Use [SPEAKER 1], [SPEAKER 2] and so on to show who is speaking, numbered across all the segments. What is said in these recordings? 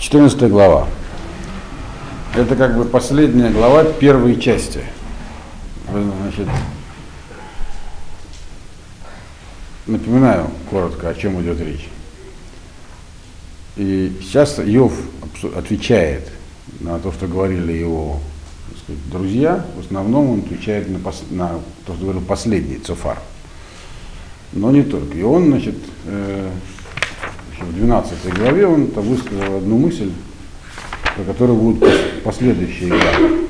[SPEAKER 1] 14 глава. Это как бы последняя глава первой части. Значит, напоминаю коротко, о чем идет речь. И сейчас Йов отвечает на то, что говорили его сказать, друзья. В основном он отвечает на, пос, на то, что говорил последний Цофар. Но не только. И он, значит, э, в 12 главе он там высказал одну мысль, про которую будут последующие главы.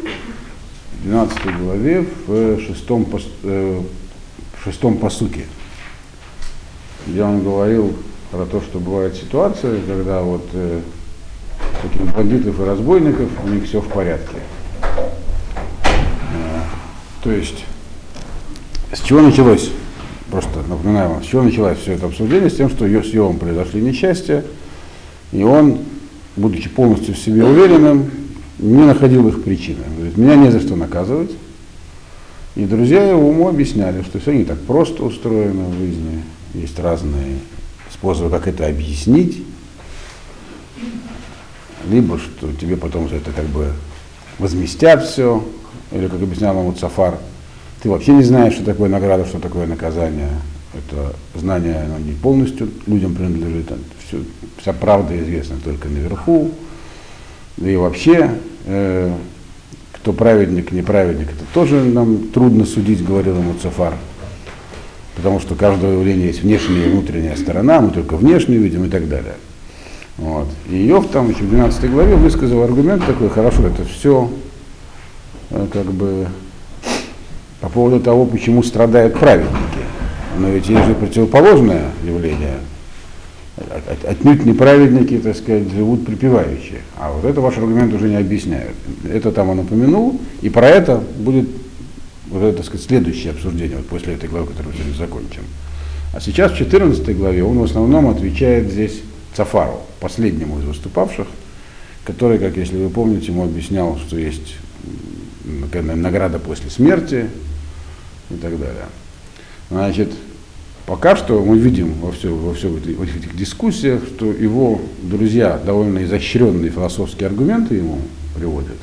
[SPEAKER 1] В 12 главе в шестом, э, в шестом посуке, где он говорил про то, что бывает ситуация, когда вот э, таких бандитов и разбойников у них все в порядке. Э, то есть, с чего началось просто напоминаю вам, с чего началось все это обсуждение, с тем, что с Йовом произошли несчастья, и он, будучи полностью в себе уверенным, не находил их причины. Говорит, меня не за что наказывать. И друзья его ему объясняли, что все не так просто устроено в жизни, есть разные способы, как это объяснить, либо что тебе потом за это как бы возместят все, или, как объяснял ему Цафар, ты вообще не знаешь, что такое награда, что такое наказание. Это знание оно не полностью людям принадлежит. Все, вся правда известна только наверху. И вообще, э, кто праведник, неправедник, это тоже нам трудно судить, говорил ему Цафар. Потому что каждого явления есть внешняя и внутренняя сторона, мы только внешнюю видим и так далее. Вот. И Иов там еще в 12 главе высказал аргумент такой, хорошо, это все э, как бы по поводу того, почему страдают праведники. Но ведь есть же противоположное явление. Отнюдь неправедники, так сказать, живут припевающие. А вот это ваш аргумент уже не объясняют. Это там он упомянул, и про это будет вот это, так сказать, следующее обсуждение, вот после этой главы, которую мы сегодня закончим. А сейчас в 14 главе он в основном отвечает здесь Цафару, последнему из выступавших, который, как если вы помните, ему объяснял, что есть награда после смерти, и так далее. Значит, пока что мы видим во, все, во, все, всех этих дискуссиях, что его друзья довольно изощренные философские аргументы ему приводят,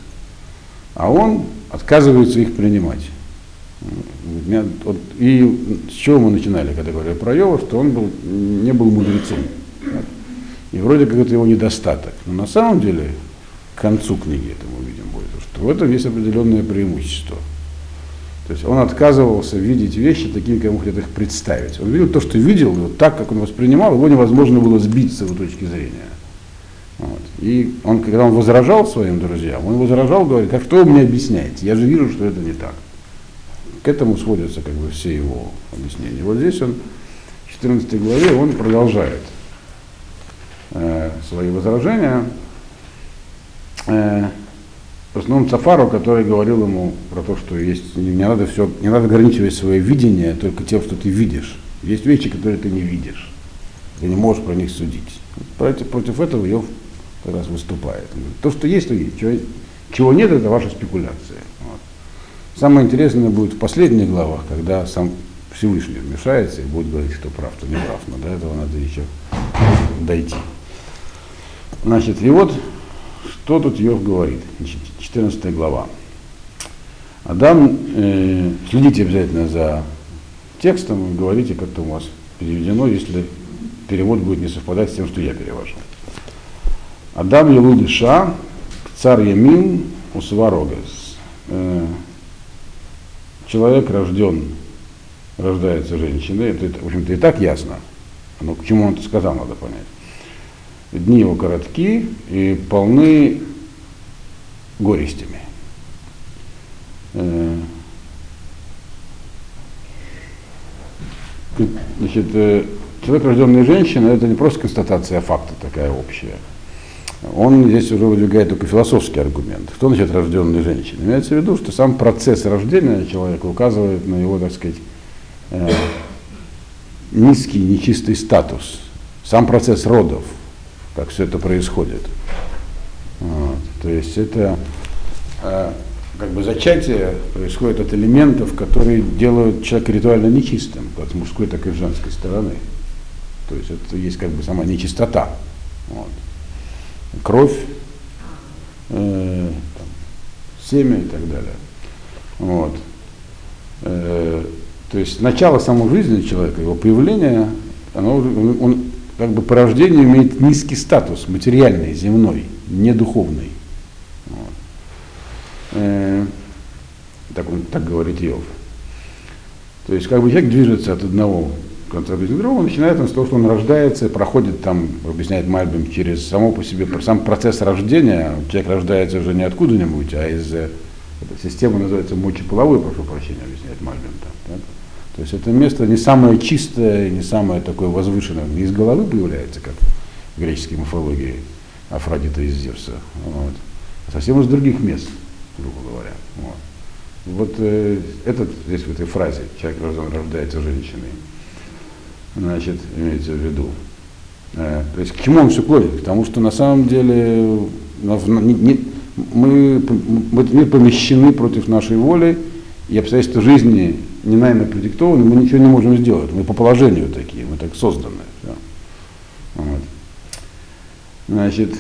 [SPEAKER 1] а он отказывается их принимать. И с чего мы начинали, когда говорили про Йова, что он был, не был мудрецом. И вроде как это его недостаток. Но на самом деле, к концу книги это мы видим будет, что в этом есть определенное преимущество – то есть он отказывался видеть вещи такими, как он хотел их представить. Он видел то, что видел, и вот так, как он воспринимал, его невозможно было сбить с его точки зрения. Вот. И он, когда он возражал своим друзьям, он возражал, говорит, как что вы мне объясняете? Я же вижу, что это не так. К этому сводятся как бы все его объяснения. Вот здесь он, в 14 главе, он продолжает э, свои возражения. Э, в основном Цафару, который говорил ему про то, что есть, не, надо все, не надо ограничивать свое видение только тем, что ты видишь. Есть вещи, которые ты не видишь. Ты не можешь про них судить. Против, против этого Йов как раз выступает. То, что есть, то есть. Чего, чего нет, это ваша спекуляция. Вот. Самое интересное будет в последних главах, когда сам Всевышний вмешается и будет говорить, что прав, что не прав. Но до этого надо еще дойти. Значит, и вот что тут Йов говорит? Значит, 14 глава. Адам, э, следите обязательно за текстом говорите, как это у вас переведено, если перевод будет не совпадать с тем, что я перевожу. Адам Елудиша, царь Ямин, Усварогас. Э, человек рожден, рождается женщиной, это, в общем-то, и так ясно. Но к чему он это сказал, надо понять. Дни его коротки и полны горестями. Э, значит, э, человек, рожденный женщиной, это не просто констатация факта такая общая. Он здесь уже выдвигает только философский аргумент. Кто значит рожденный женщиной? Имеется в виду, что сам процесс рождения человека указывает на его, так сказать, э, низкий, нечистый статус. Сам процесс родов, как все это происходит. Вот. То есть это э, как бы зачатие происходит от элементов, которые делают человека ритуально нечистым, как с мужской, так и с женской стороны. То есть это есть как бы сама нечистота. Вот. кровь, э, там, семя и так далее. Вот. Э, то есть начало самой жизни человека, его появление, оно, он, он как бы по рождению имеет низкий статус, материальный, земной, не духовный. Вот. Э, так, он, так говорит Иов. То есть как бы человек движется от одного конца к другому, начинает он с того, что он рождается, проходит там, объясняет Мальбим, через само по себе, сам процесс рождения, человек рождается уже не откуда-нибудь, а из эта система называется мочеполовой, прошу прощения, объясняет Мальбим. Там, так? То есть это место не самое чистое, не самое такое возвышенное, не из головы появляется, как в греческой мифологии Афродита из Зевса, вот, а совсем из других мест, грубо говоря. Вот. Вот э, этот здесь в этой фразе человек рождается женщиной, значит, имеется в виду. Э, то есть к чему он все клонит? К тому, что на самом деле не, не, мы, мы, мы помещены против нашей воли, и обстоятельства жизни не нами продиктованы, мы ничего не можем сделать. Мы по положению такие, мы так созданы. Вот. Значит,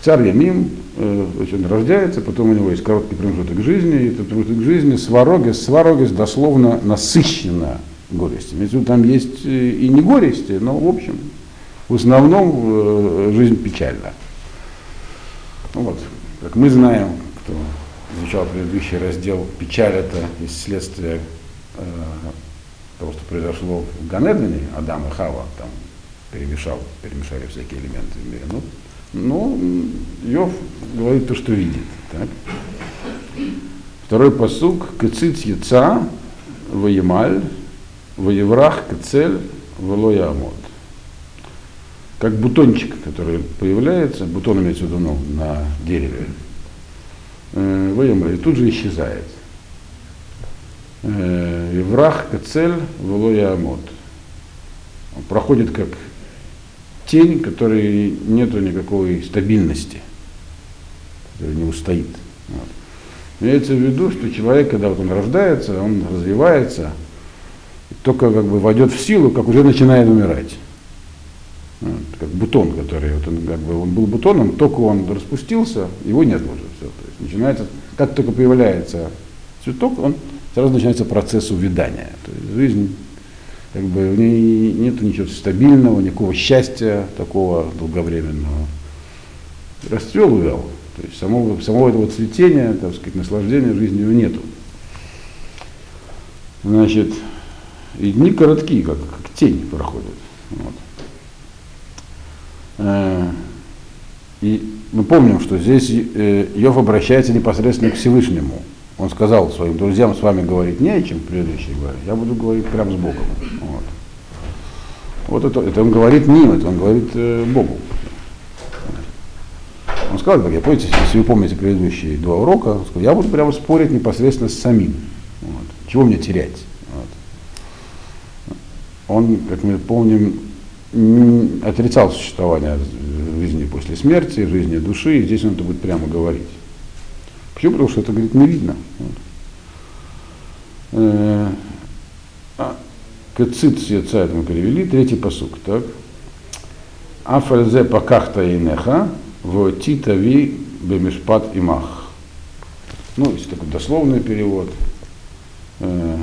[SPEAKER 1] Царь Ямим, э, он рождается, потом у него есть короткий промежуток жизни, и этот промежуток жизни сварогис, сварогис дословно насыщена горестями. Там есть э, и не горести, но в общем, в основном э, жизнь печальна. Ну вот, как мы знаем, кто изучал предыдущий раздел, печаль это из следствия того, что произошло в Ганедане, Адам и Хава, там перемешал, перемешали всякие элементы в мире. Ну, ну, Йов говорит то, что видит. Так? Второй посук. Кецит яца воемаль воеврах кецель велоя амод. Как бутончик, который появляется, бутон имеется в виду ну, на дереве, э, воемаль, и тут же исчезает. Э, Еврах кецель велоя амод. Он проходит как тень, которой нету никакой стабильности, которая не устоит. Вот. Имеется в виду, что человек, когда вот он рождается, он развивается, только как бы войдет в силу, как уже начинает умирать. Вот, как бутон, который вот он, как бы, он был бутоном, только он распустился, его нет уже. Все. То есть начинается, как только появляется цветок, он сразу начинается процесс увядания. То есть жизнь как бы в ней нет ничего стабильного, никакого счастья такого долговременного. Расцвел, увял. То есть самого, самого этого цветения, так сказать, наслаждения жизнью нету. Значит, и дни короткие, как, как тень проходят. Вот. Э, и мы помним, что здесь э, Йов обращается непосредственно к Всевышнему. Он сказал своим друзьям, с вами говорить не о чем, предыдущий говорит, я буду говорить прямо с Богом. Вот, вот это, это он говорит не им, это он говорит э, Богу. Он сказал, как я помните, если вы помните предыдущие два урока, он сказал, я буду прямо спорить непосредственно с самим. Вот. Чего мне терять? Вот. Он, как мы помним, отрицал существование жизни после смерти, жизни души, и здесь он это будет прямо говорить. Почему? Потому что это, говорит, не видно. Э, а, Кацит яца это мы перевели, третий посук, так. Афальзе пакахта инеха, воти тави бемешпат имах. Ну, есть такой дословный перевод. Э,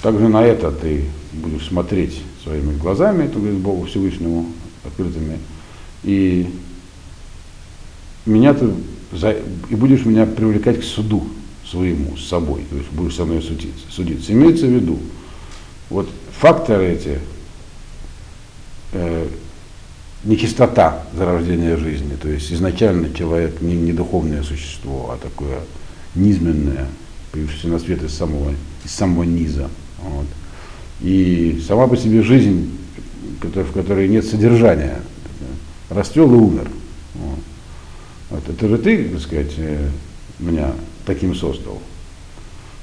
[SPEAKER 1] также на это ты будешь смотреть своими глазами, это говорит Богу Всевышнему открытыми. И меня ты за, и будешь меня привлекать к суду своему, с собой, то есть будешь со мной судиться. судиться. Имеется в виду, вот факторы эти, э, нечистота зарождения жизни, то есть изначально человек не, не духовное существо, а такое низменное, появившееся на свет из самого, из самого низа. Вот. И сама по себе жизнь, в которой нет содержания, расцвел и умер. Вот. Это же ты, так сказать, э, меня таким создал.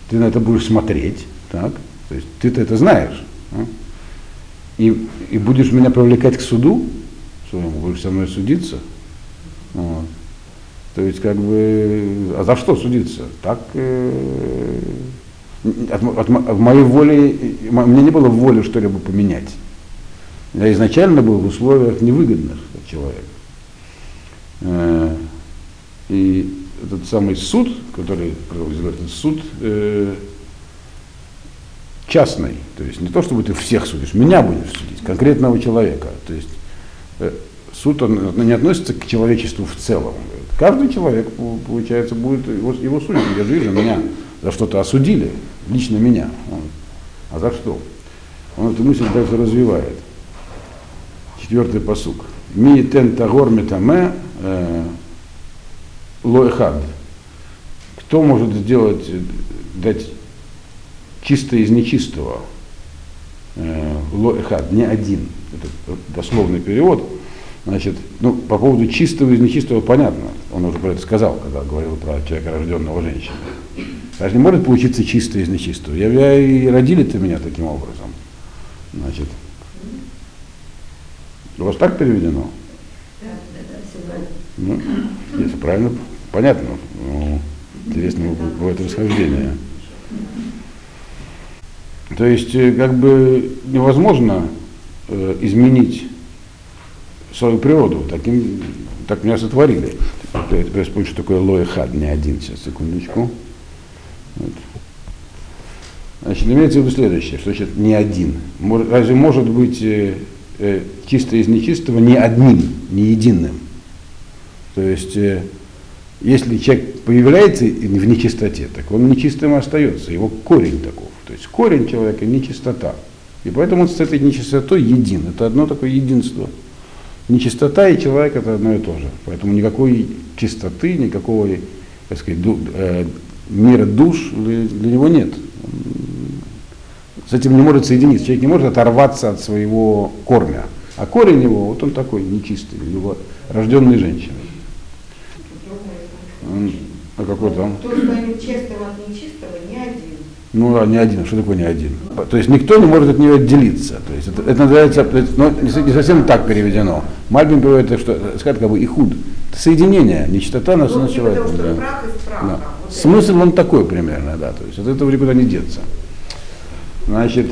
[SPEAKER 1] Ты на это будешь смотреть, так? То есть ты-то это знаешь. А? И, и будешь меня привлекать к суду своему, будешь со мной судиться. Вот. То есть, как бы, а за что судиться? Так, э, от, от, от моей воли, мне не было воли что-либо поменять. Я изначально был в условиях невыгодных человека. И этот самый суд, который, суд э, частный, то есть не то, чтобы ты всех судишь, меня будешь судить, конкретного человека. То есть э, суд он, он не относится к человечеству в целом. Каждый человек, получается, будет его, его судить. Я же меня за что-то осудили, лично меня. Он, а за что? Он эту мысль дальше развивает. Четвертый посук. Ми тен тагор метаме э, лоэхад. Кто может сделать, дать чисто из нечистого? Э, лоэхад, не один. Это дословный перевод. Значит, ну, по поводу чистого из нечистого понятно. Он уже про это сказал, когда говорил про человека, рожденного женщиной. Даже не может получиться чисто из нечистого. Я, я и родили-то меня таким образом. Значит, у вас так переведено? Да, да, да, ну, если правильно, понятно. Ну, интересно бывает расхождение. То есть, э, как бы невозможно э, изменить свою природу. Таким, так меня сотворили. Я теперь вспомню, что такое лоехад, не один. Сейчас, секундочку. Вот. Значит, имеется в виду следующее, что значит не один. Разве может быть э, э, чисто из нечистого не одним, не единым? То есть, э, если человек появляется в нечистоте, так он нечистым остается, его корень таков. То есть корень человека нечистота. И поэтому он с этой нечистотой един. Это одно такое единство. Нечистота и человек это одно и то же. Поэтому никакой чистоты, никакого так сказать, ду, э, мира душ для, для него нет. С этим не может соединиться. Человек не может оторваться от своего корня. А корень его, вот он такой нечистый, его рожденный женщиной. А какой там? То, что они чистого от нечистого, не один. Ну, а не один. Что такое не один? То есть никто не может от нее отделиться. То есть это, это называется, но не, не совсем так переведено. Мальбин говорит, что сказать как бы ихуд. Это соединение, нечистота на ну, человеком. Да. Да. Вот Смысл он такой примерно, да. То есть от этого никуда не деться. Значит,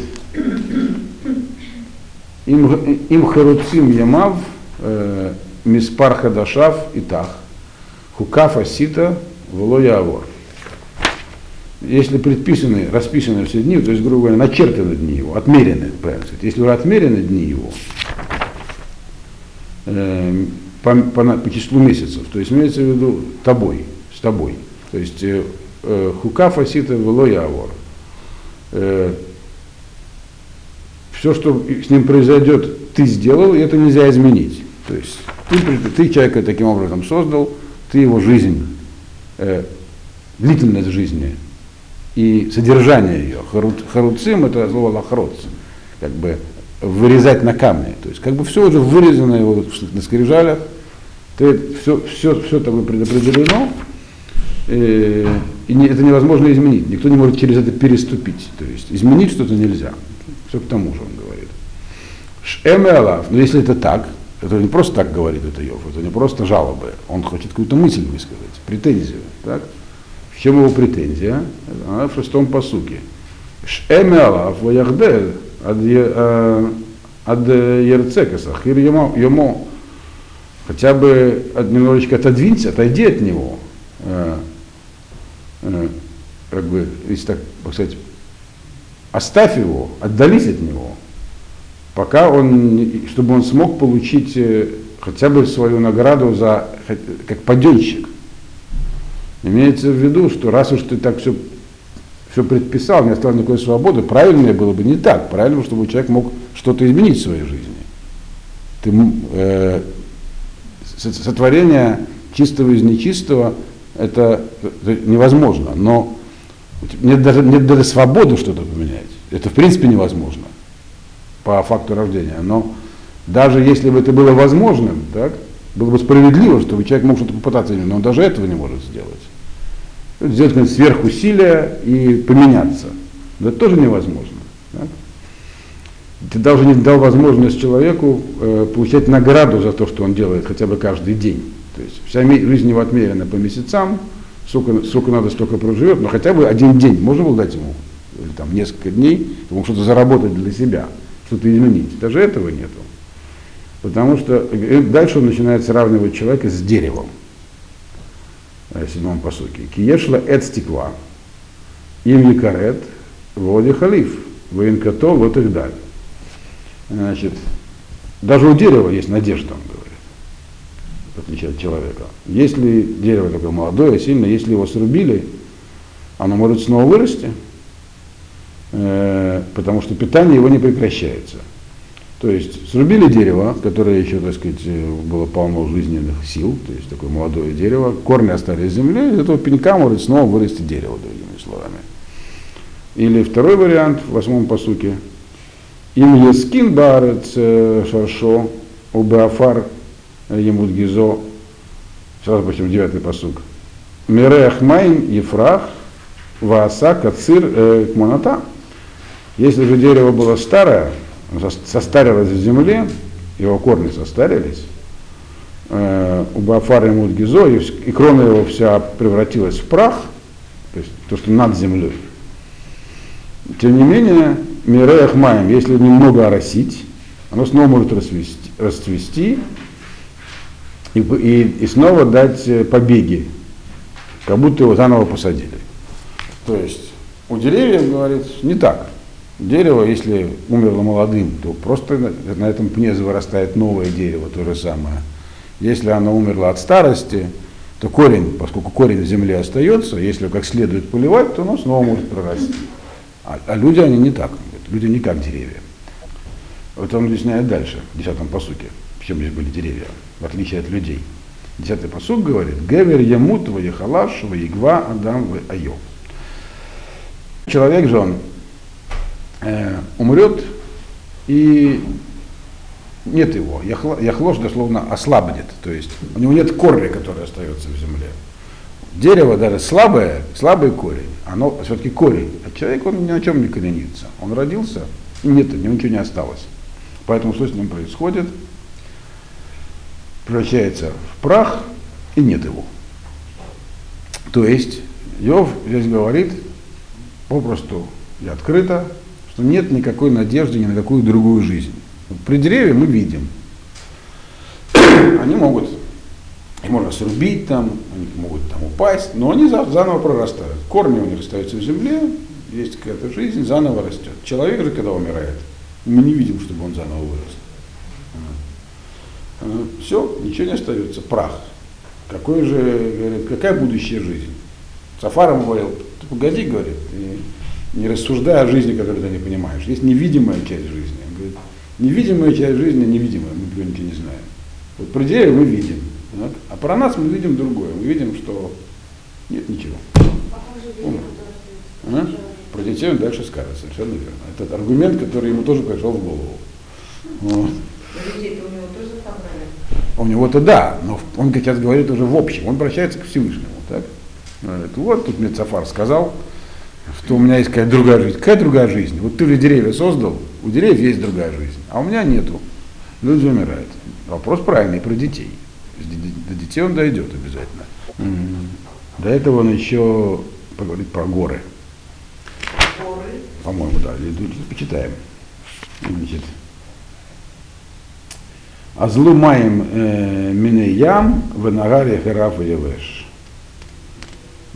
[SPEAKER 1] им, им харуцим ямав, э, миспар хадашав и тах, хукаф асита, вло явор если предписаны, расписаны все дни, то есть, грубо говоря, начертаны дни его, отмерены, правильно сказать. Если уже отмерены дни его э, по, по, по числу месяцев, то есть имеется в виду тобой, с тобой. То есть э, э, хука фасита вело явор. Э, все, что с ним произойдет, ты сделал, и это нельзя изменить. То есть ты, ты человека таким образом создал, ты его жизнь, э, длительность жизни и содержание ее. Харуцим это слово лахроц, как бы вырезать на камне. То есть как бы все уже вырезано его на скрижалях, ты, все, все, все тобой предопределено, и, и не, это невозможно изменить. Никто не может через это переступить. То есть изменить что-то нельзя. Все к тому же он говорит. Шэмэлав, но если это так, это не просто так говорит это Йов, это не просто жалобы. Он хочет какую-то мысль высказать, претензию. Так? В чем его претензия? Она в шестом посуке. Шэмелав ваяхде ад э, ерцекаса, хир йому. Хотя бы немножечко отодвинься, отойди от него. Э, э, как бы, если так сказать, оставь его, отдались от него, пока он, чтобы он смог получить хотя бы свою награду за, как паденщик. Имеется в виду, что раз уж ты так все, все предписал, не оставил никакой свободы, правильное было бы не так. Правильно, чтобы человек мог что-то изменить в своей жизни. Ты, э, сотворение чистого из нечистого это, это невозможно, но нет даже, нет даже свободы что-то поменять. Это в принципе невозможно по факту рождения. Но даже если бы это было возможным, так, было бы справедливо, чтобы человек мог что-то попытаться, но он даже этого не может сделать сделать сверхусилия и поменяться. Но это тоже невозможно. Да? Ты даже не дал возможность человеку э, получать награду за то, что он делает хотя бы каждый день. То есть вся жизнь его отмерена по месяцам, сколько, сколько надо, столько проживет, но хотя бы один день можно было дать ему, или там несколько дней, чтобы что-то заработать для себя, что-то изменить. Даже этого нету. Потому что и дальше он начинает сравнивать человека с деревом. В седьмом посуке. Киешла эт стекла, им якарет, води халиф, военкото, вот их даль. Значит, даже у дерева есть надежда, он говорит, в отличие от человека. Если дерево такое молодое, сильное, если его срубили, оно может снова вырасти, э, потому что питание его не прекращается. То есть срубили дерево, которое еще, так сказать, было полно жизненных сил, то есть такое молодое дерево, корни остались в земле, из этого пенька может снова вырасти дерево, другими словами. Или второй вариант в восьмом посуке. Им ескин барец э, шаршо, убеафар емут гизо, сразу почему девятый посук. Мирех майм ефрах, вааса кацир э, кмоната. Если же дерево было старое, состарилось в земле, его корни состарились, э, у Бафара ему гизо, и, крона его вся превратилась в прах, то есть то, что над землей. Тем не менее, Миреях Маем, если немного оросить, оно снова может расцвести, расцвести и, и, и снова дать э, побеги, как будто его заново посадили. То есть у деревьев, говорит, не так. Дерево, если умерло молодым, то просто на этом пне вырастает новое дерево, то же самое. Если оно умерло от старости, то корень, поскольку корень в земле остается, если как следует поливать, то оно снова может прорасти. А, а люди, они не так. Люди не как деревья. Вот он объясняет дальше, в десятом посуке, почему здесь были деревья, в отличие от людей. Десятый посук говорит, Гевер ямут ваехалаш ваегва адам айов. Человек же он э, умрет, и нет его. Яхлош дословно ослабнет, то есть у него нет корня, который остается в земле. Дерево даже слабое, слабый корень, оно все-таки корень. А человек, он ни на чем не коренится. Он родился, и нет, у него ничего не осталось. Поэтому что с ним происходит? Превращается в прах, и нет его. То есть, Йов здесь говорит попросту и открыто, что нет никакой надежды ни на какую другую жизнь. При дереве мы видим, они могут, их можно срубить там, они могут там упасть, но они заново прорастают. Корни у них остаются в земле, есть какая-то жизнь, заново растет. Человек же, когда умирает, мы не видим, чтобы он заново вырос. Все, ничего не остается, прах. Какой же, говорит, какая будущая жизнь? Сафаром говорил, ты погоди, говорит, и не рассуждая о жизни, которую ты не понимаешь. Есть невидимая часть жизни. Он говорит, невидимая часть жизни невидимая, мы ничего не знаем. Вот про деревья мы видим, вот, а про нас мы видим другое. Мы видим, что нет ничего. А? Про детей он дальше скажет, совершенно верно. Этот аргумент, который ему тоже пришел в голову. Вот. У него-то да, но он сейчас говорит уже в общем, он обращается к Всевышнему. Так? Говорит, вот тут мне Цафар сказал, что у меня есть какая-то другая жизнь. Какая другая жизнь? Вот ты же деревья создал, у деревьев есть другая жизнь, а у меня нету. Люди умирают. Вопрос правильный про детей. До детей он дойдет обязательно. До этого он еще поговорит про горы. Горы? По-моему, да. Почитаем. Значит, Азлу маем э, минеям в нагаре хераф и евеш.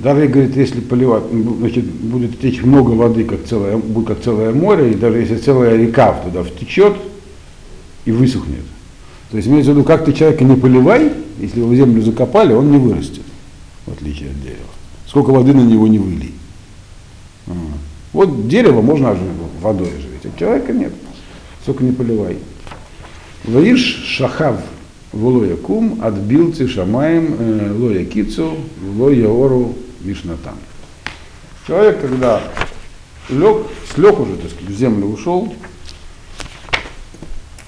[SPEAKER 1] Даже, говорит, если поливать, значит, будет течь много воды, как целое, будет как целое море, и даже если целая река туда втечет и высохнет. То есть имеется в виду, как ты человека не поливай, если его в землю закопали, он не вырастет, в отличие от дерева. Сколько воды на него не выли. Вот дерево можно водой оживить, а человека нет. Сколько не поливай. Ваиш шахав волоя кум отбилцы шамаем э, лоя кицу лоя ору Мишнатан. Человек, когда лег, слег уже, так сказать, в землю ушел,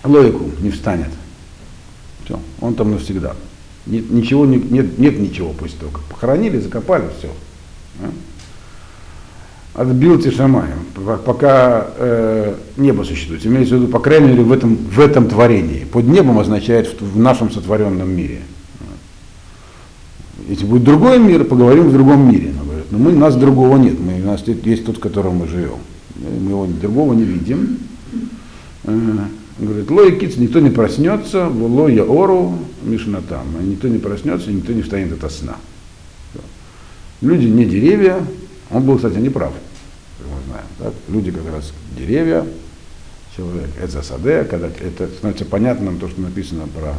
[SPEAKER 1] логику не встанет. Все, он там навсегда. Нет, ничего, нет, нет ничего после того, как похоронили, закопали, все. Отбил Тишамаем, пока э, небо существует. Имеется в виду, по крайней мере, в этом, в этом творении. Под небом означает в, в нашем сотворенном мире. Если будет другой мир, поговорим в другом мире. Но, говорят, но мы, нас другого нет, мы, у нас есть тот, в котором мы живем. Мы его другого не видим. Э, говорит, лой киц, никто не проснется, лоя ору, мишна там, никто не проснется, никто не встанет от сна. Люди не деревья, он был, кстати, неправ, как мы знаем. Так? Люди как раз деревья, человек, это саде, когда это становится понятным то, что написано про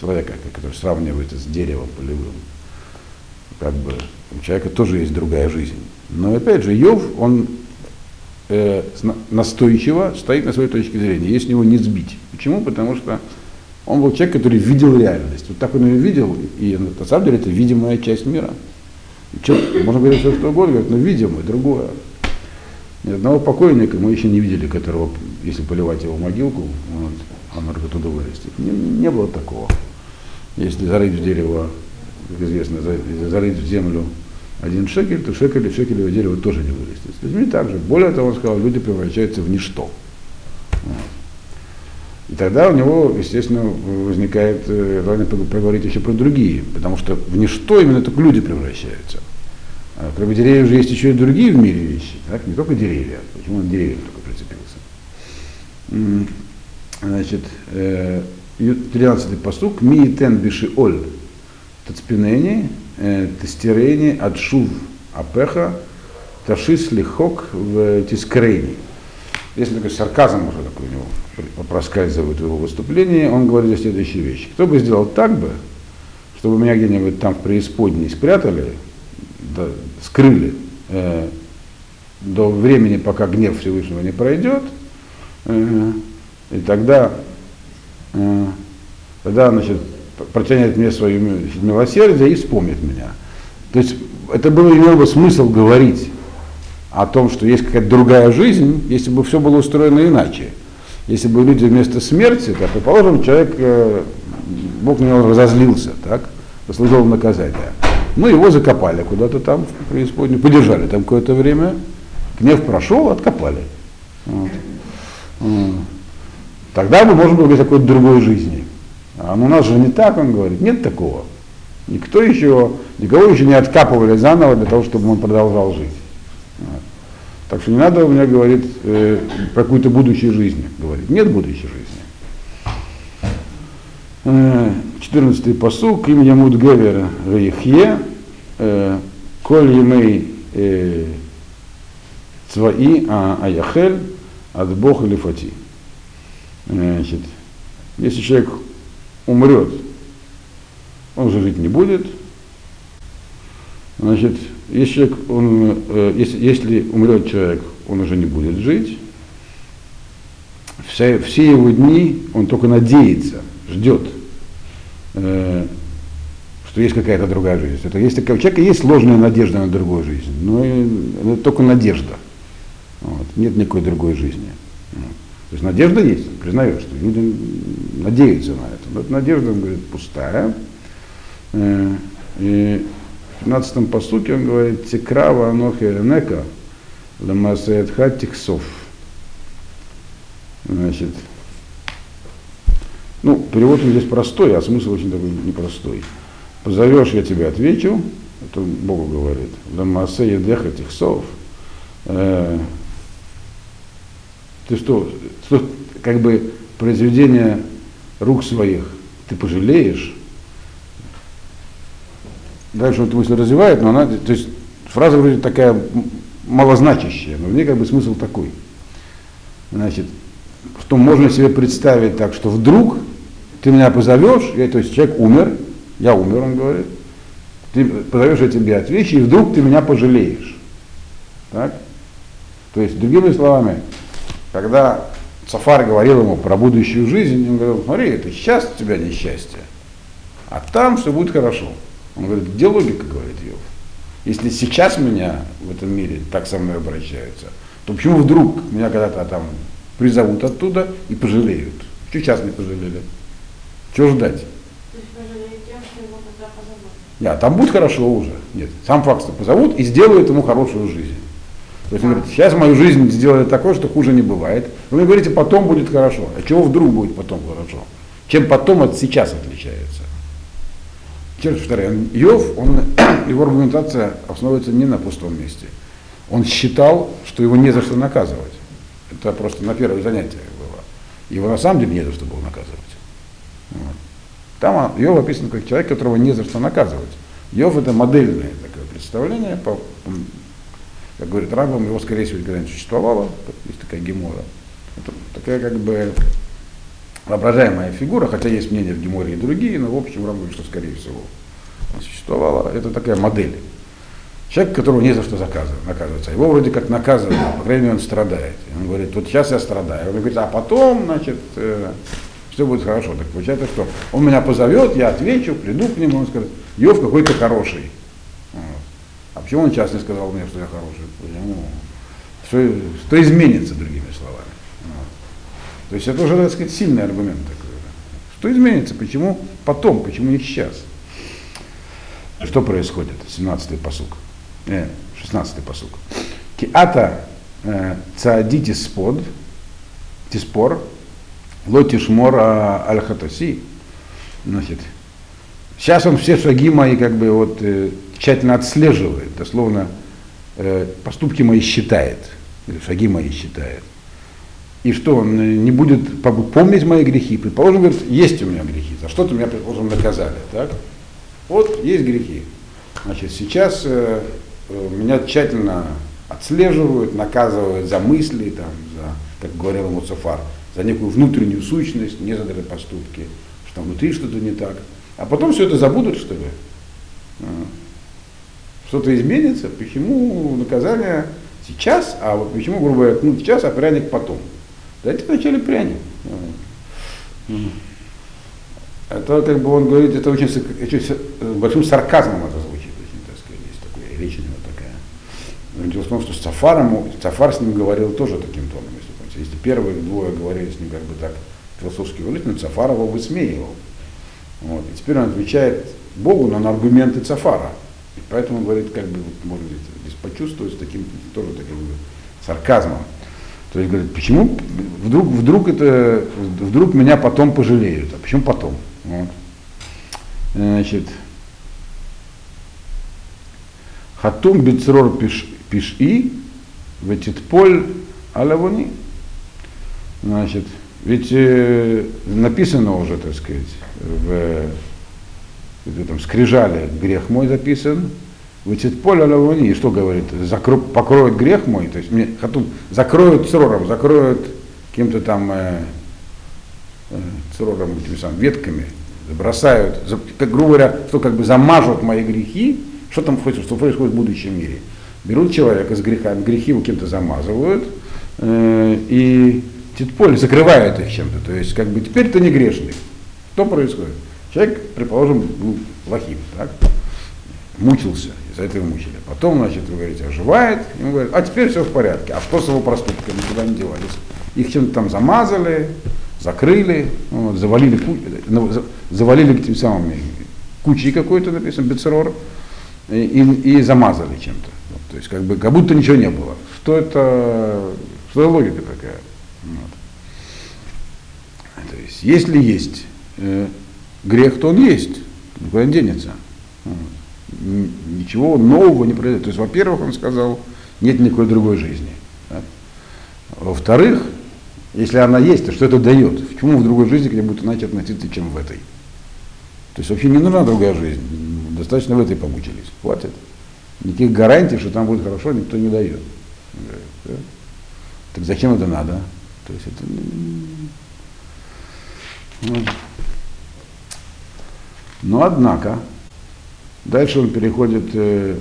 [SPEAKER 1] человека, который сравнивается с деревом полевым. Как бы у человека тоже есть другая жизнь. Но опять же, Йов, он э, настойчиво стоит на своей точке зрения, если его не сбить. Почему? Потому что он был человек, который видел реальность. Вот так он ее видел, и на самом деле это видимая часть мира. Че, можно говорить все что угодно, говорит, но видимое, другое. Ни одного покойника мы еще не видели, которого, если поливать его могилку, он может оттуда вырастет. Не, не было такого. Если зарыть в дерево, как известно, зарыть в землю один шекель, то шекель, шекелевое дерево тоже не вырастет. С людьми также. Более того, он сказал, люди превращаются в ничто. Вот. И тогда у него, естественно, возникает э, желание поговорить еще про другие, потому что в ничто именно только люди превращаются. А кроме деревьев же есть еще и другие в мире вещи, так? не только деревья. Почему он деревьям только прицепился? Значит, 13-й посук, ми тен биши оль, тацпинени, э, тестирени, отшув апеха, ташис лихок в тискрейни. Если такой сарказм уже такой у него проскальзывает в его выступлении, он говорит следующие вещи. Кто бы сделал так бы, чтобы меня где-нибудь там в преисподней спрятали, да, скрыли э, до времени, пока гнев Всевышнего не пройдет, э, и тогда, э, тогда значит, протянет мне свое милосердие и вспомнит меня. То есть это было имело бы смысл говорить о том, что есть какая-то другая жизнь, если бы все было устроено иначе. Если бы люди вместо смерти, так, предположим, человек, э, Бог на него разозлился, так, заслужил наказание. Ну, его закопали куда-то там, в преисподнюю, подержали там какое-то время, гнев прошел, откопали. Вот. Тогда мы можем говорить о какой-то другой жизни. А ну, у нас же не так, он говорит, нет такого. Никто еще, никого еще не откапывали заново для того, чтобы он продолжал жить. Вот. Так что не надо у меня говорить э, про какую-то будущую жизнь. Говорить. Нет будущей жизни. Э, 14 посук, имя Ямуд Гевер Вейхе, э, Коль Емей э, Цваи а Аяхель, от Бога или Фати. Значит, если человек умрет, он уже жить не будет. Значит, если, человек, он, э, если, если умрет человек, он уже не будет жить. Вся, все его дни он только надеется, ждет, э, что есть какая-то другая жизнь. Это есть, у человека есть ложная надежда на другую жизнь, но это только надежда. Вот, нет никакой другой жизни. То есть надежда есть, признает, что люди надеются на это. Эта надежда, он говорит, пустая. Э, и в 15-м посуке он говорит, Тикрава Анохи Нека Ламасаэтха Тиксов. Значит, ну, перевод здесь простой, а смысл очень такой непростой. Позовешь, я тебе отвечу, это Богу говорит. Ламасе Едеха Тиксов. Э, ты что, что, как бы произведение рук своих ты пожалеешь, дальше он эту мысль развивает, но она, то есть фраза вроде такая малозначащая, но в ней как бы смысл такой. Значит, что можно себе представить так, что вдруг ты меня позовешь, я, то есть человек умер, я умер, он говорит, ты позовешь, я тебе отвечу, и вдруг ты меня пожалеешь. Так? То есть, другими словами, когда Сафар говорил ему про будущую жизнь, он говорил, смотри, это сейчас у тебя несчастье, а там все будет хорошо. Он говорит, где логика, говорит Йов? Если сейчас меня в этом мире так со мной обращаются, то почему вдруг меня когда-то там призовут оттуда и пожалеют? Что сейчас не пожалели? Чего ждать? Нет, там будет хорошо уже. Нет, сам факт, что позовут и сделают ему хорошую жизнь. То есть он говорит, сейчас мою жизнь сделали такой, что хуже не бывает. Вы говорите, потом будет хорошо. А чего вдруг будет потом хорошо? Чем потом от сейчас отличается? Раз повторяю, Йов, он, его аргументация основывается не на пустом месте. Он считал, что его не за что наказывать. Это просто на первое занятие было. Его на самом деле не за что было наказывать. Там Йов описан как человек, которого не за что наказывать. Йов это модельное такое представление, по, как говорит Рамбам, его, скорее всего, никогда не существовало, есть такая гемора. Это такая как бы воображаемая фигура, хотя есть мнения в геморе и другие, но в общем Рамбам, что скорее всего существовало. Это такая модель. Человек, которого не за что наказывается. Его вроде как наказывают, по крайней мере, он страдает. И он говорит, вот сейчас я страдаю. Он говорит, а потом, значит, э, все будет хорошо. Так получается, что он меня позовет, я отвечу, приду к нему, он скажет, Йов какой-то хороший. Почему он сейчас не сказал мне, что я хороший? Почему? Что, что изменится, другими словами. Вот. То есть это уже, так сказать, сильный аргумент такой. Что изменится? Почему потом? Почему не сейчас? Что происходит? 17-й посук. Э, 16-й посук. Киата э, цаадити спод, тиспор, лотишмор аль-хатаси. Значит, сейчас он все шаги мои как бы вот э, тщательно отслеживает, дословно э, поступки мои считает, шаги мои считает. И что, он не будет помнить мои грехи? Предположим, говорит, есть у меня грехи, за что-то меня, предположим, наказали, так? Вот есть грехи. Значит, сейчас э, э, меня тщательно отслеживают, наказывают за мысли, там, за, как говорил Муцафар, за некую внутреннюю сущность, не за поступки, что внутри что-то не так. А потом все это забудут, что ли? Что-то изменится? Почему наказание сейчас, а вот почему, грубо говоря, ну сейчас, а пряник потом? Дайте вначале пряник. Это как бы он говорит, это очень, очень с большим сарказмом это звучит, очень, так сказать, есть такая речь у него такая. Но дело в том, что с Сафаром, Сафар с ним говорил тоже таким тоном, если помните. Если первые двое говорили с ним как бы так философски говорить, Цафар его высмеивал. Вот. И теперь он отвечает Богу, но на аргументы Цафара. Поэтому он говорит, как бы, может быть, здесь почувствовать с таким тоже таким сарказмом. То есть говорит, почему вдруг, вдруг это, вдруг меня потом пожалеют? А почему потом? Вот. Значит, Хатум бицрор пиш, пиш и, ветитполь алавони. Значит, ведь э, написано уже, так сказать, в, в этом скрижале грех мой записан, Вытит-поль алавони, и что говорит, закро, покроют грех мой, то есть мне хатум, закроют црором, закроют каким-то там э, э, црором, этими самыми ветками, бросают, за, грубо говоря, что как бы замажут мои грехи, что там хочется, что происходит в будущем мире. Берут человека с грехами, грехи его кем-то замазывают, э, и титполь закрывают их чем-то. То есть, как бы теперь ты не грешник. Что происходит? Человек, предположим, был плохим, так? мучился, из-за этого мучили. Потом, значит, вы говорите, оживает, ему говорят, а теперь все в порядке. А что с его проступками, куда они девались? Их чем-то там замазали, закрыли, вот, завалили, ну, завалили тем самыми кучей какой-то, написано, бецерор, и, и, и замазали чем-то. Вот, то есть, как бы, как будто ничего не было. Что это, что это логика такая? Вот. То есть, если есть э, грех, то он есть, никуда не денется. Ничего нового не произойдет. То есть, во-первых, он сказал, нет никакой другой жизни. Во-вторых, если она есть, то что это дает? Почему в другой жизни к ней будет иначе относиться, чем в этой? То есть вообще не нужна другая жизнь. Достаточно в этой помучились. Хватит. Никаких гарантий, что там будет хорошо, никто не дает. Да? Так зачем это надо? То есть это... Ну, но однако, Дальше он переходит э,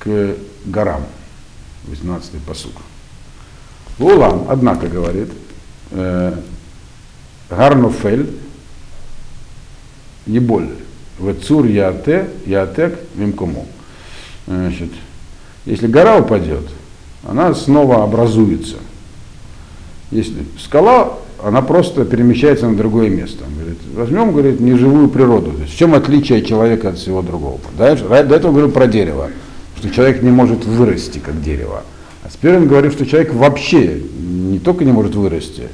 [SPEAKER 1] к горам. 18-й посук. Улам, однако, говорит, э, Гарнофель, Еболь, Вецур Яте, Ятек, Вимкому. Значит, если гора упадет, она снова образуется. Если скала она просто перемещается на другое место. Он говорит, возьмем, говорит, неживую природу. В чем отличие человека от всего другого? Дальше, до этого говорил про дерево, что человек не может вырасти как дерево. А теперь он говорит, что человек вообще не только не может вырасти,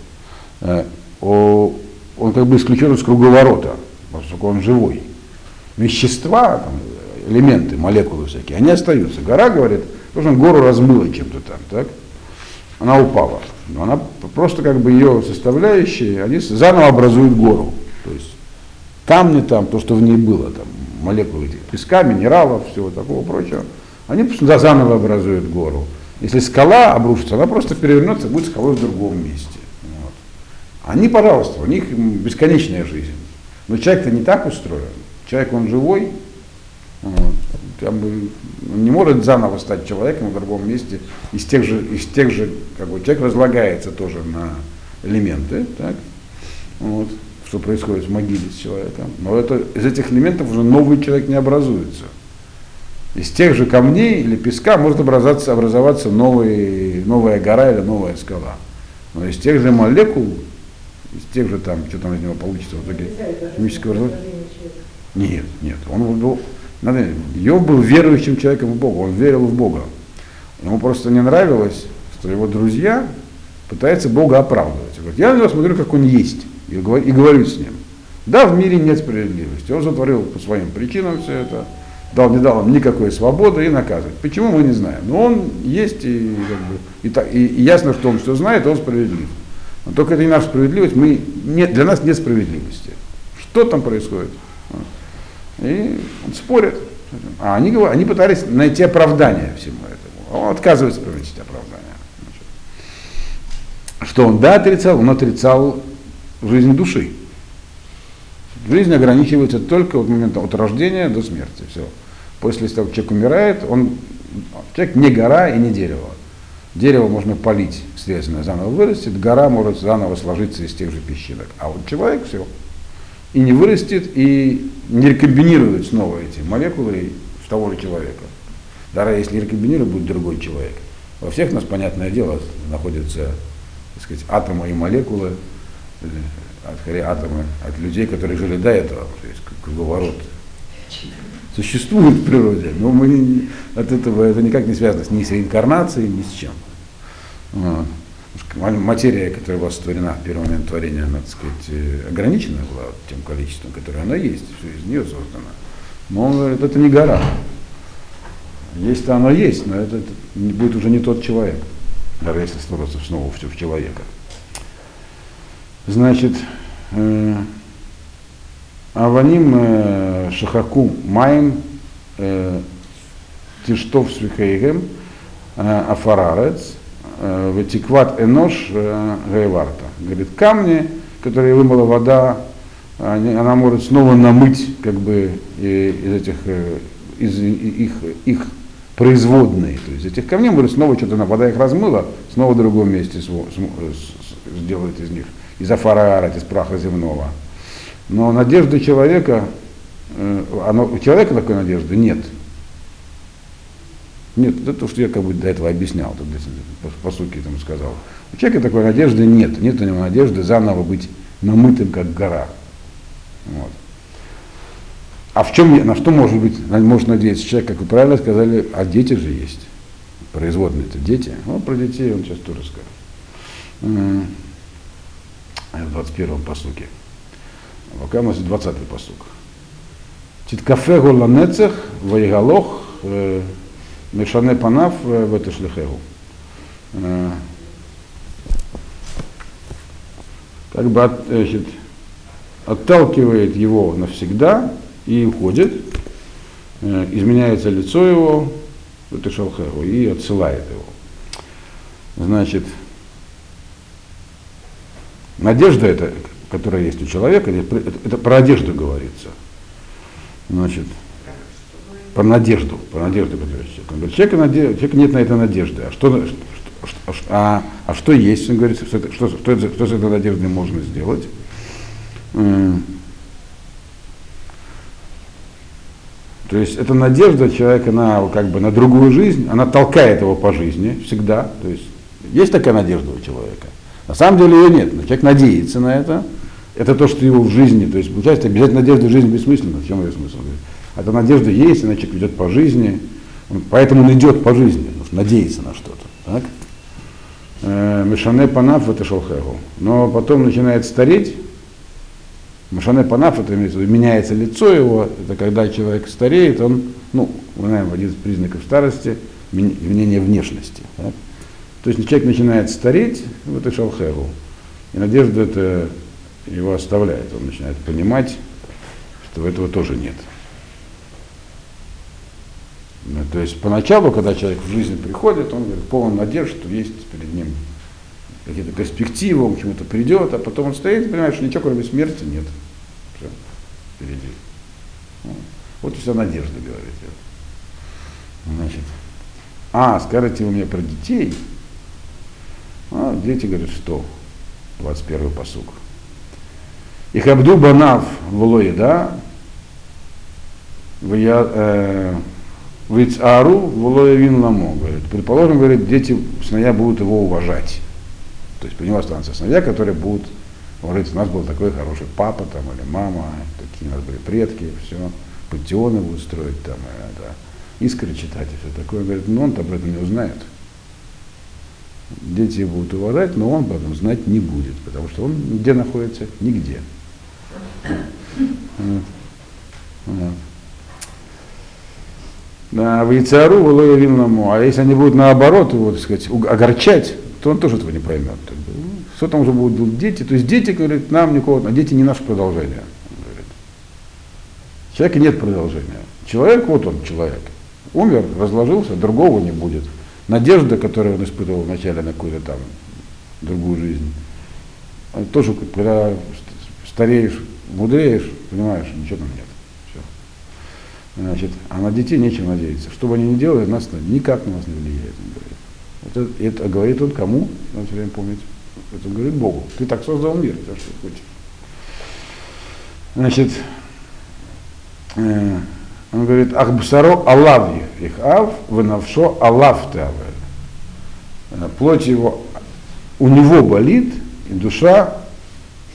[SPEAKER 1] э, он как бы исключен из круговорота, поскольку он живой. Вещества, там, элементы, молекулы всякие, они остаются. Гора, говорит, что он гору размыло чем-то там, так? она упала. Но она просто как бы ее составляющие, они заново образуют гору. То есть камни там, то, что в ней было, там, молекулы песка, минералов, всего такого прочего, они заново образуют гору. Если скала обрушится, она просто перевернется, будет скалой в другом месте. Вот. Они, пожалуйста, у них бесконечная жизнь. Но человек-то не так устроен. Человек, он живой, он не может заново стать человеком в другом месте из тех же, из тех же как бы, человек разлагается тоже на элементы, так? Вот, что происходит в могиле с человеком. Но это, из этих элементов уже новый человек не образуется. Из тех же камней или песка может образоваться, образоваться новый, новая гора или новая скала. Но из тех же молекул, из тех же там, что там из него получится в итоге химического разложения. Нет, нет. Он был Йов был верующим человеком в Бога, он верил в Бога. Ему просто не нравилось, что его друзья пытаются Бога оправдывать. Говорит, я на него смотрю, как он есть, и говорю, и говорю с ним. Да, в мире нет справедливости. Он затворил по своим причинам все это, дал, не дал им никакой свободы и наказывает. Почему мы не знаем? Но он есть и, как бы, и, и, и ясно, что он все знает, он справедлив. Но только это не наша справедливость, мы, нет, для нас нет справедливости. Что там происходит? И он спорит. А они, они пытались найти оправдание всему этому. А он отказывается приносить оправдание. Что он да отрицал? Он отрицал жизнь души. Жизнь ограничивается только от момента от рождения до смерти. Все. После того, как человек умирает, он, человек не гора и не дерево. Дерево можно полить, следственно, заново вырастет, гора может заново сложиться из тех же песчинок. А вот человек все, и не вырастет, и не рекомбинирует снова эти молекулы в того же человека. Даже если рекомбинирует, будет другой человек. Во всех нас, понятное дело, находятся так сказать, атомы и молекулы, от, скорее атомы от людей, которые жили до этого, то есть круговорот существует в природе, но мы от этого это никак не связано ни с реинкарнацией, ни с чем материя, которая была сотворена в первый момент творения, она, так сказать, э, ограничена была тем количеством, которое она есть, все из нее создано. Но он говорит, это не гора. Есть-то оно есть, но это, это будет уже не тот человек, даже если строится снова все в человека. Значит, э, Аваним э, Шахаку Маем э, Тиштов Свихейгем Афарарец Ватикват Энош э, Гайварта. Говорит, камни, которые вымыла вода, они, она может снова намыть как бы из этих э, из их, их производные. То есть этих камней может снова что-то, вода их размыла, снова в другом месте сделает из них, из афараарат, из праха земного. Но надежда человека, оно, у человека такой надежды нет. Нет, это то, что я как бы до этого объяснял, по, по сути этому сказал. У человека такой надежды нет, нет у него надежды заново быть намытым, как гора. Вот. А в чем, на что может быть, может надеяться человек, как вы правильно сказали, а дети же есть. Производные это дети. Ну, про детей он сейчас тоже скажет. В 21-м посуке. Пока нас 20-й посук. Титкафе голанецех, вайгалох, э, Мешане панав в это шлихеву. Как бы от, значит, отталкивает его навсегда и уходит, изменяется лицо его, это шалхеху, и отсылает его. Значит, надежда это, которая есть у человека, это, это про одежду говорится. Значит, про надежду, про надежду, которую человек. Он говорит, человека, надежда, человека нет на это надежды. А что, что, что, а, а что есть? Он говорит, что, что, что, что, с этой надеждой можно сделать? То есть эта надежда человека на, как бы, на другую жизнь, она толкает его по жизни всегда. То есть есть такая надежда у человека. На самом деле ее нет, но человек надеется на это. Это то, что его в жизни, то есть получается, надежда в жизни бессмысленна. В чем ее смысл? Эта надежда есть, иначе идет по жизни. Поэтому он идет по жизни, надеется на что-то. Так? Э, Мешане Панаф это шалхегу. Но потом начинает стареть. Мешане Панаф это меняется лицо его. Это когда человек стареет, он, ну, мы знаем, один из признаков старости изменение внешности. Так? То есть человек начинает стареть в этой шалхеру, и надежда это его оставляет. Он начинает понимать, что этого тоже нет. Ну, то есть поначалу, когда человек в жизнь приходит, он говорит, полон надежд, что есть перед ним какие-то перспективы, он к чему-то придет, а потом он стоит и понимает, что ничего кроме смерти нет. Все, впереди. Вот и вся надежда, говорит. Значит, а, скажете вы мне про детей? А, дети говорят, что? 21 посук. И хабду банав в лое, да? Э, Вицару в вин ламо, говорит. Предположим, говорит, дети сыновья будут его уважать. То есть при него останутся сыновья, которые будут говорить, у нас был такой хороший папа там, или мама, такие у нас были предки, все, пантеоны будут строить там, и, да, искры читать и все такое. Говорит, ну он об этом не узнает. Дети будут уважать, но он об этом знать не будет, потому что он где находится? Нигде. Вот. Вот. Да, в Яцару Волоя Винному, а если они будут наоборот его, так сказать, огорчать, то он тоже этого не поймет. Что там уже будут дети? То есть дети, говорят, нам никого, а дети не наше продолжение. Человека нет продолжения. Человек, вот он, человек. Умер, разложился, другого не будет. Надежда, которую он испытывал вначале на какую-то там другую жизнь, тоже, когда стареешь, мудреешь, понимаешь, ничего там нет. Значит, а на детей нечем надеяться. Что бы они ни делали, нас никак на нас не влияет. Это, это говорит он кому? Надо все время помнить. Это говорит Богу. Ты так создал мир, за что хочешь. Значит, э, он говорит, Ахбусаро Аллав их ав, вынавшо Аллав ты э, Плоть его, у него болит, и душа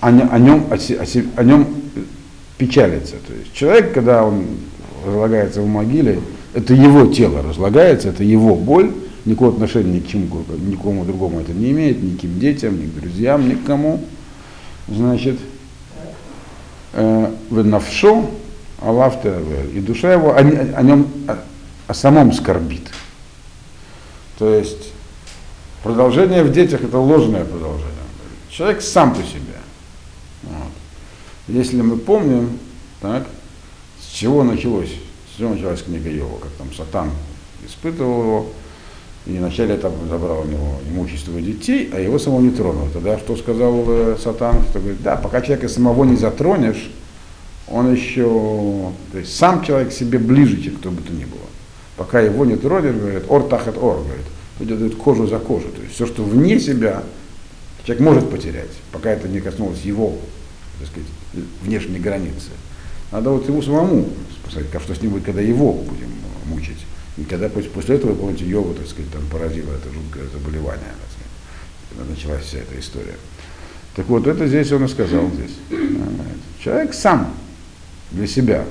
[SPEAKER 1] о, о, нем, о, о, о нем печалится. То есть человек, когда он разлагается в могиле, это его тело разлагается, это его боль, никакого отношения ни к чему, никому другому это не имеет, ни к детям, ни к друзьям, ни к кому. Значит, э, в навшо, Аллафта, и душа его о, о нем, о, о самом скорбит. То есть продолжение в детях это ложное продолжение. Человек сам по себе. Вот. Если мы помним, так, с чего началось? С чего началась книга Йова, как там Сатан испытывал его, и вначале там забрал у него имущество детей, а его самого не тронул. Тогда что сказал э, Сатан? Что говорит, да, пока человека самого не затронешь, он еще, то есть сам человек себе ближе, чем кто бы то ни было. Пока его не тронешь, говорит, ор тахат ор, говорит, люди дают кожу за кожу. То есть все, что вне себя, человек может потерять, пока это не коснулось его, так сказать, внешней границы. Надо вот ему самому сказать, что с ним будет, когда его будем мучить. И когда после этого, помните, Йову, так сказать, там поразило это жуткое заболевание, так сказать, началась вся эта история. Так вот, это здесь он и сказал здесь. Человек сам для себя.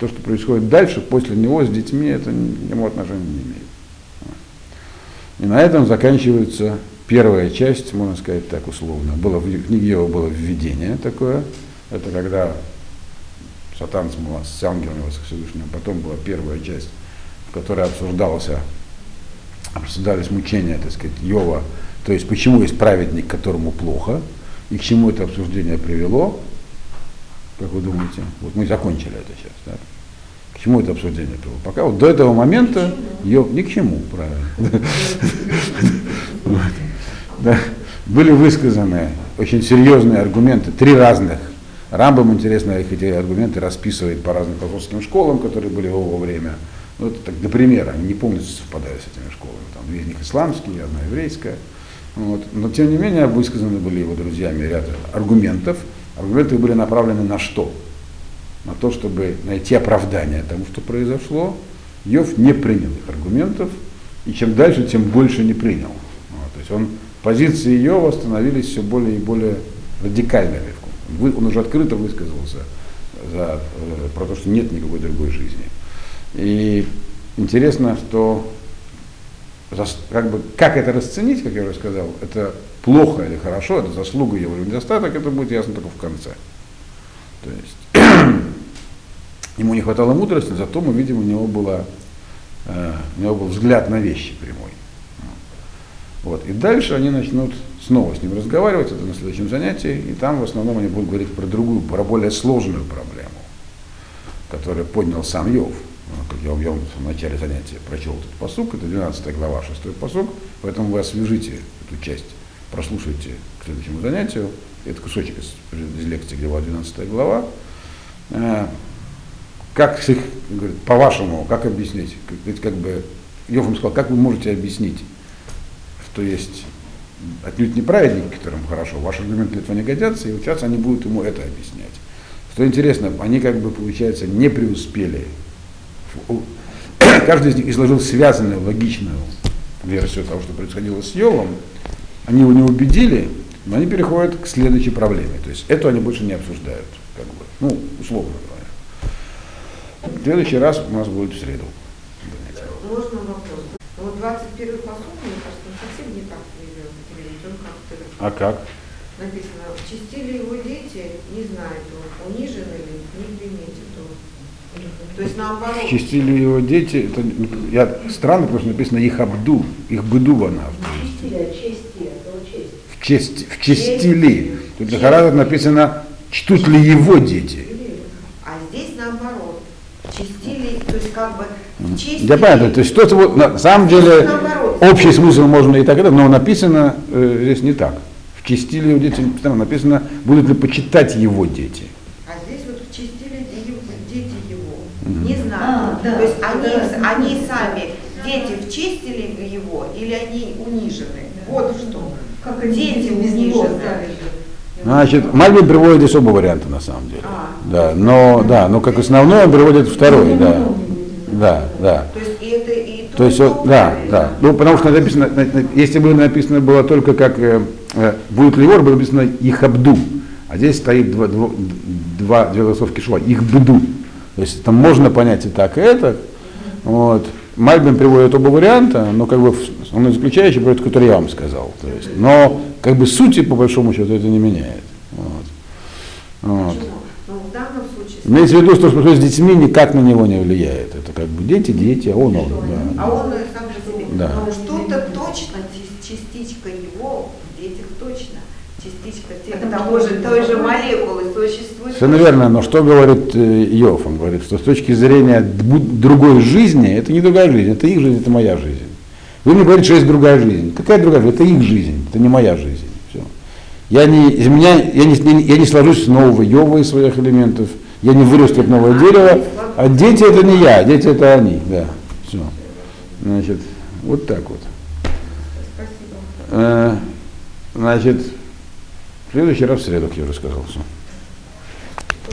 [SPEAKER 1] То, что происходит дальше, после него, с детьми, это к нему отношения не имеет. И на этом заканчивается первая часть, можно сказать так условно. Было, в книге его было введение такое. Это когда Сатан с, ангелами с Всевышним. Потом была первая часть, в которой обсуждался, обсуждались мучения, так сказать, Йова, то есть почему есть праведник, которому плохо, и к чему это обсуждение привело, как вы думаете? Вот мы закончили эту часть. Да? К чему это обсуждение привело? Пока вот до этого момента Йов ни к чему, правильно. Были высказаны очень серьезные аргументы, три разных Рамбам, интересно, их эти аргументы расписывает по разным философским школам, которые были в его время. Ну, это так, для примера, они не полностью совпадают с этими школами. Там две из них исламские, одна еврейская. Вот. Но, тем не менее, высказаны были его друзьями ряд аргументов. Аргументы были направлены на что? На то, чтобы найти оправдание тому, что произошло. Йов не принял их аргументов, и чем дальше, тем больше не принял. Вот. То есть он, позиции Йова становились все более и более радикальными он уже открыто высказался за, э, про то, что нет никакой другой жизни. И интересно, что как, бы, как это расценить, как я уже сказал, это плохо или хорошо, это заслуга его или недостаток, это будет ясно только в конце. То есть ему не хватало мудрости, зато мы видим, у него, было, э, у него был взгляд на вещи прямой. Вот. И дальше они начнут снова с ним разговаривать, это на следующем занятии, и там в основном они будут говорить про другую, про более сложную проблему, которую поднял сам Йов. Как я вам в начале занятия прочел этот посук, это 12 глава, 6 посук, поэтому вы освежите эту часть, прослушайте к следующему занятию, это кусочек из, из лекции, где была 12 глава. Э, как, говорит, по-вашему, как объяснить? Как, как бы, Йов им сказал, как вы можете объяснить, что есть отнюдь не праведники, которым хорошо, ваши аргументы для этого не годятся, и вот сейчас они будут ему это объяснять. Что интересно, они как бы, получается, не преуспели. Каждый из них изложил связанную, логичную версию того, что происходило с Йовом. Они его не убедили, но они переходят к следующей проблеме. То есть эту они больше не обсуждают, как бы, ну, условно говоря. В следующий раз у нас будет в среду.
[SPEAKER 2] Можно вопрос? Вот 21 посуд, мне кажется, совсем не так переведен, как-то.
[SPEAKER 1] А как?
[SPEAKER 2] Написано, чистили его дети, не знает он, унижены ли, не примете то. То есть наоборот.
[SPEAKER 1] Чистили его дети, это я странно, потому что написано их абду, их быдувана.
[SPEAKER 3] Чистили, а чести, это вот честь.
[SPEAKER 1] В, честь, в чистили. Тут Харадат написано, чтут ли его дети.
[SPEAKER 2] А здесь наоборот. Чистили, то есть как бы чистили.
[SPEAKER 1] Я понимаю, то есть что-то вот, на самом деле общий смысл можно и так далее, но написано э, здесь не так. В чистили его дети там написано, будут ли почитать его дети.
[SPEAKER 2] А здесь вот чистили его- дети его. Не знаю.
[SPEAKER 3] А, да,
[SPEAKER 2] То есть они,
[SPEAKER 3] да.
[SPEAKER 2] они сами, дети вчистили его или они унижены? Вот что.
[SPEAKER 3] Как они
[SPEAKER 2] Дети
[SPEAKER 3] без него.
[SPEAKER 1] Значит, Мальбин приводит здесь оба варианта на самом деле.
[SPEAKER 2] А.
[SPEAKER 1] Да, но, да, но как основной он приводит второй, да. Да, да.
[SPEAKER 2] То есть и это и то,
[SPEAKER 1] То есть,
[SPEAKER 2] и
[SPEAKER 1] вот,
[SPEAKER 2] то
[SPEAKER 1] да, да. Ну, потому что написано, на- на- если бы написано было только как э, будет ли вор, было написано их абду. А здесь стоит два, два, два, две голосовки шва, их бду. То есть там можно понять и так, и это. Вот. Мальбин приводит оба варианта, но как бы он заключающий приводит, который я вам сказал. То есть, но как бы сути, по большому счету, это не меняет. Вот. Вот. Имеется в виду, что что с детьми никак на него не влияет. Это как бы дети, дети, а он, он. Да.
[SPEAKER 2] А он и сам себе.
[SPEAKER 1] Да.
[SPEAKER 2] Но что-то точно, чис- частичка его в детях точно.
[SPEAKER 3] Потому
[SPEAKER 2] того же, той же молекулы существует.
[SPEAKER 1] Совершенно верно, но что говорит э, Иов? Он говорит, что с точки зрения другой жизни, это не другая жизнь, это их жизнь, это моя жизнь. Вы мне говорите, что есть другая жизнь. Какая другая жизнь? Это их жизнь, это не моя жизнь. Все. Я не, из меня, я, не, я не сложусь с нового Йова из своих элементов, я не вырасту в новое дерево, а дети это не я, дети это они. Да. Все. Значит, вот так вот.
[SPEAKER 2] Спасибо.
[SPEAKER 1] Э, значит, в следующий раз в среду, как я уже сказал. Все.